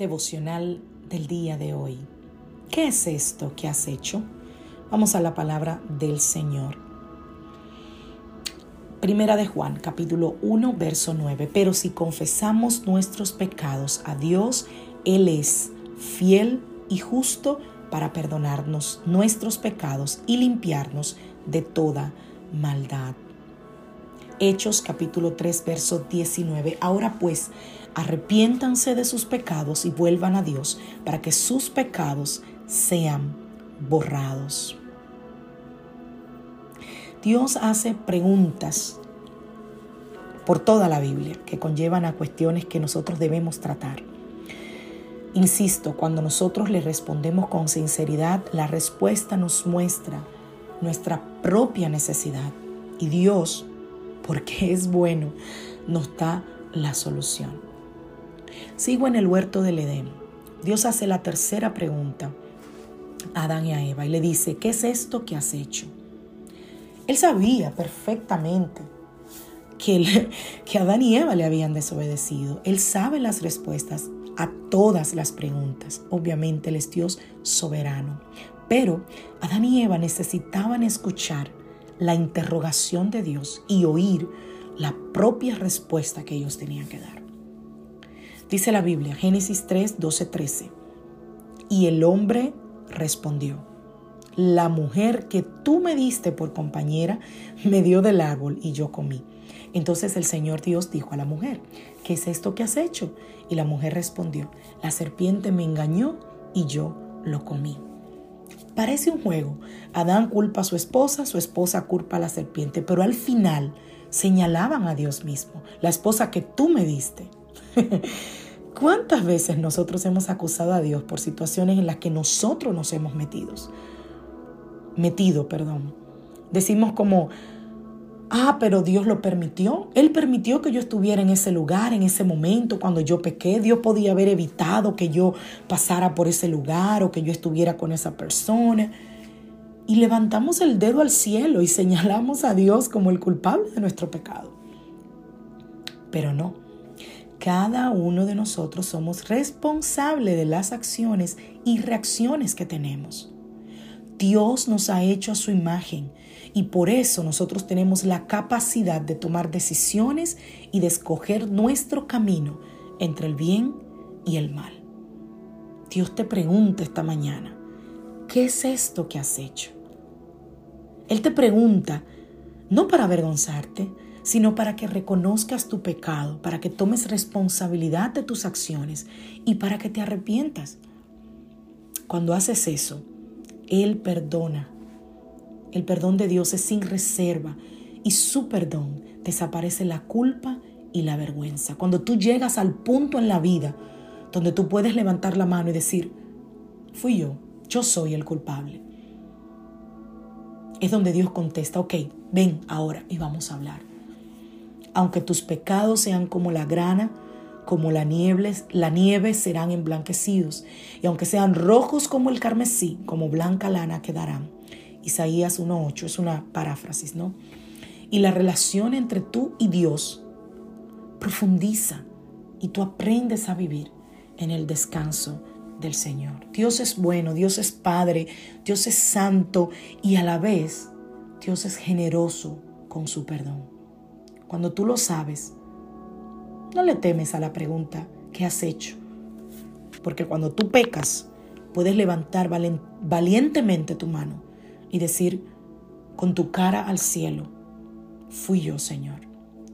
Devocional del día de hoy. ¿Qué es esto que has hecho? Vamos a la palabra del Señor. Primera de Juan, capítulo 1, verso 9. Pero si confesamos nuestros pecados a Dios, Él es fiel y justo para perdonarnos nuestros pecados y limpiarnos de toda maldad. Hechos capítulo 3, verso 19. Ahora pues, arrepiéntanse de sus pecados y vuelvan a Dios para que sus pecados sean borrados. Dios hace preguntas por toda la Biblia que conllevan a cuestiones que nosotros debemos tratar. Insisto, cuando nosotros le respondemos con sinceridad, la respuesta nos muestra nuestra propia necesidad y Dios, porque es bueno, nos da la solución. Sigo en el huerto del Edén. Dios hace la tercera pregunta a Adán y a Eva y le dice, ¿qué es esto que has hecho? Él sabía perfectamente que, que Adán y Eva le habían desobedecido. Él sabe las respuestas a todas las preguntas. Obviamente Él es Dios soberano. Pero Adán y Eva necesitaban escuchar la interrogación de Dios y oír la propia respuesta que ellos tenían que dar. Dice la Biblia, Génesis 3, 12, 13. Y el hombre respondió, la mujer que tú me diste por compañera me dio del árbol y yo comí. Entonces el Señor Dios dijo a la mujer, ¿qué es esto que has hecho? Y la mujer respondió, la serpiente me engañó y yo lo comí. Parece un juego. Adán culpa a su esposa, su esposa culpa a la serpiente, pero al final señalaban a Dios mismo, la esposa que tú me diste. ¿Cuántas veces nosotros hemos acusado a Dios por situaciones en las que nosotros nos hemos metido? Metido, perdón. Decimos como, ah, pero Dios lo permitió. Él permitió que yo estuviera en ese lugar, en ese momento, cuando yo pequé. Dios podía haber evitado que yo pasara por ese lugar o que yo estuviera con esa persona. Y levantamos el dedo al cielo y señalamos a Dios como el culpable de nuestro pecado. Pero no. Cada uno de nosotros somos responsable de las acciones y reacciones que tenemos. Dios nos ha hecho a su imagen y por eso nosotros tenemos la capacidad de tomar decisiones y de escoger nuestro camino entre el bien y el mal. Dios te pregunta esta mañana, ¿qué es esto que has hecho? Él te pregunta, no para avergonzarte, sino para que reconozcas tu pecado, para que tomes responsabilidad de tus acciones y para que te arrepientas. Cuando haces eso, Él perdona. El perdón de Dios es sin reserva y su perdón desaparece la culpa y la vergüenza. Cuando tú llegas al punto en la vida donde tú puedes levantar la mano y decir, fui yo, yo soy el culpable. Es donde Dios contesta, ok, ven ahora y vamos a hablar aunque tus pecados sean como la grana, como la nieve, la nieve serán emblanquecidos, y aunque sean rojos como el carmesí, como blanca lana quedarán. Isaías 1.8 es una paráfrasis, ¿no? Y la relación entre tú y Dios profundiza y tú aprendes a vivir en el descanso del Señor. Dios es bueno, Dios es Padre, Dios es santo y a la vez Dios es generoso con su perdón. Cuando tú lo sabes, no le temes a la pregunta ¿qué has hecho? Porque cuando tú pecas, puedes levantar valientemente tu mano y decir con tu cara al cielo, fui yo, Señor,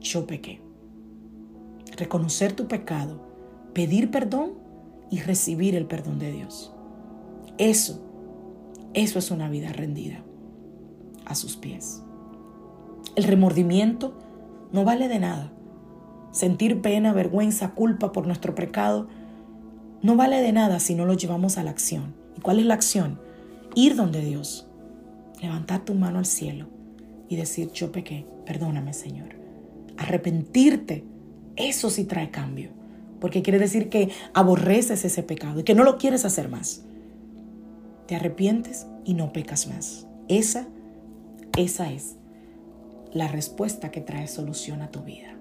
yo pequé. Reconocer tu pecado, pedir perdón y recibir el perdón de Dios. Eso, eso es una vida rendida a sus pies. El remordimiento No vale de nada. Sentir pena, vergüenza, culpa por nuestro pecado no vale de nada si no lo llevamos a la acción. ¿Y cuál es la acción? Ir donde Dios. Levantar tu mano al cielo y decir, yo pequé, perdóname Señor. Arrepentirte, eso sí trae cambio. Porque quiere decir que aborreces ese pecado y que no lo quieres hacer más. Te arrepientes y no pecas más. Esa, esa es la respuesta que trae solución a tu vida.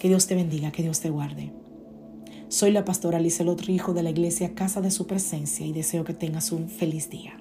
Que Dios te bendiga, que Dios te guarde. Soy la pastora Lizelot Rijo de la iglesia Casa de Su Presencia y deseo que tengas un feliz día.